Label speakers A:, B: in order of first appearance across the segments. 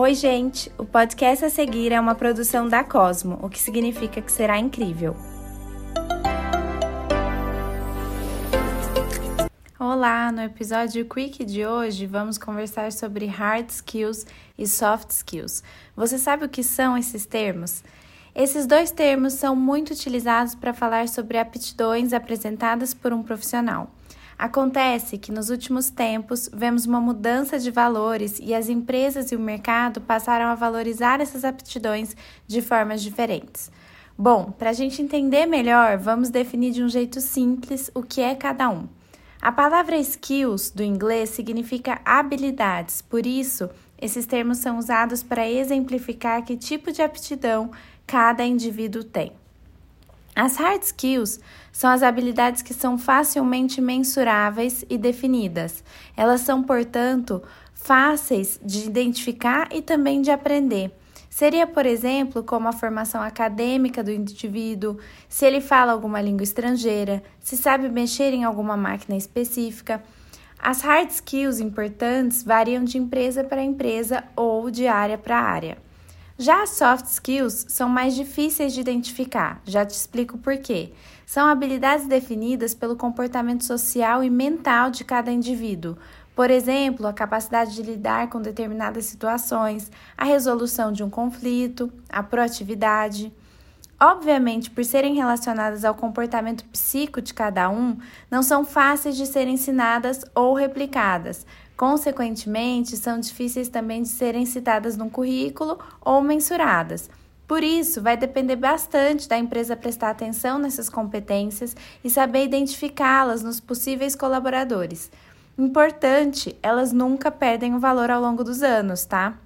A: Oi, gente! O podcast a seguir é uma produção da Cosmo, o que significa que será incrível. Olá! No episódio Quick de hoje vamos conversar sobre hard skills e soft skills. Você sabe o que são esses termos? Esses dois termos são muito utilizados para falar sobre aptidões apresentadas por um profissional. Acontece que nos últimos tempos vemos uma mudança de valores e as empresas e o mercado passaram a valorizar essas aptidões de formas diferentes. Bom, para a gente entender melhor, vamos definir de um jeito simples o que é cada um. A palavra skills do inglês significa habilidades, por isso, esses termos são usados para exemplificar que tipo de aptidão cada indivíduo tem. As hard skills são as habilidades que são facilmente mensuráveis e definidas. Elas são, portanto, fáceis de identificar e também de aprender. Seria, por exemplo, como a formação acadêmica do indivíduo, se ele fala alguma língua estrangeira, se sabe mexer em alguma máquina específica. As hard skills importantes variam de empresa para empresa ou de área para área. Já as soft skills são mais difíceis de identificar, já te explico por quê. São habilidades definidas pelo comportamento social e mental de cada indivíduo. Por exemplo, a capacidade de lidar com determinadas situações, a resolução de um conflito, a proatividade. Obviamente, por serem relacionadas ao comportamento psíquico de cada um, não são fáceis de serem ensinadas ou replicadas, Consequentemente, são difíceis também de serem citadas no currículo ou mensuradas. Por isso, vai depender bastante da empresa prestar atenção nessas competências e saber identificá-las nos possíveis colaboradores. Importante, elas nunca perdem o valor ao longo dos anos, tá?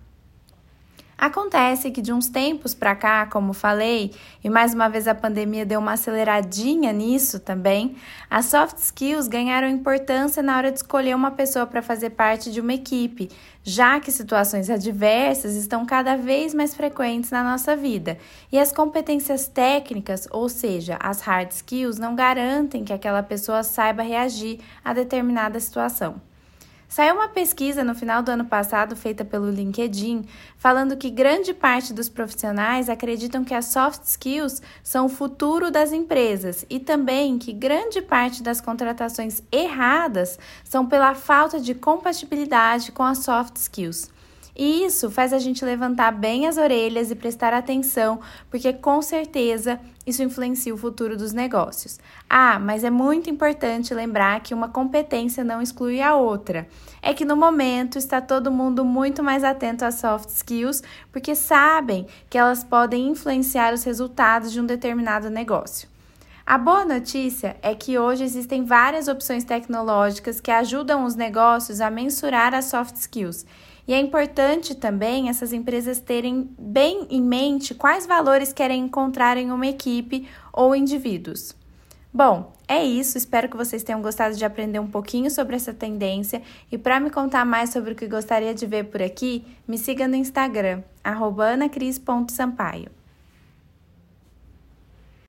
A: Acontece que de uns tempos para cá, como falei, e mais uma vez a pandemia deu uma aceleradinha nisso também, as soft skills ganharam importância na hora de escolher uma pessoa para fazer parte de uma equipe, já que situações adversas estão cada vez mais frequentes na nossa vida. E as competências técnicas, ou seja, as hard skills, não garantem que aquela pessoa saiba reagir a determinada situação. Saiu uma pesquisa no final do ano passado feita pelo LinkedIn, falando que grande parte dos profissionais acreditam que as soft skills são o futuro das empresas e também que grande parte das contratações erradas são pela falta de compatibilidade com as soft skills. E isso faz a gente levantar bem as orelhas e prestar atenção, porque com certeza isso influencia o futuro dos negócios. Ah, mas é muito importante lembrar que uma competência não exclui a outra. É que no momento está todo mundo muito mais atento às soft skills, porque sabem que elas podem influenciar os resultados de um determinado negócio. A boa notícia é que hoje existem várias opções tecnológicas que ajudam os negócios a mensurar as soft skills e é importante também essas empresas terem bem em mente quais valores querem encontrar em uma equipe ou indivíduos. Bom, é isso. Espero que vocês tenham gostado de aprender um pouquinho sobre essa tendência. E para me contar mais sobre o que gostaria de ver por aqui, me siga no Instagram, anacris.sampaio.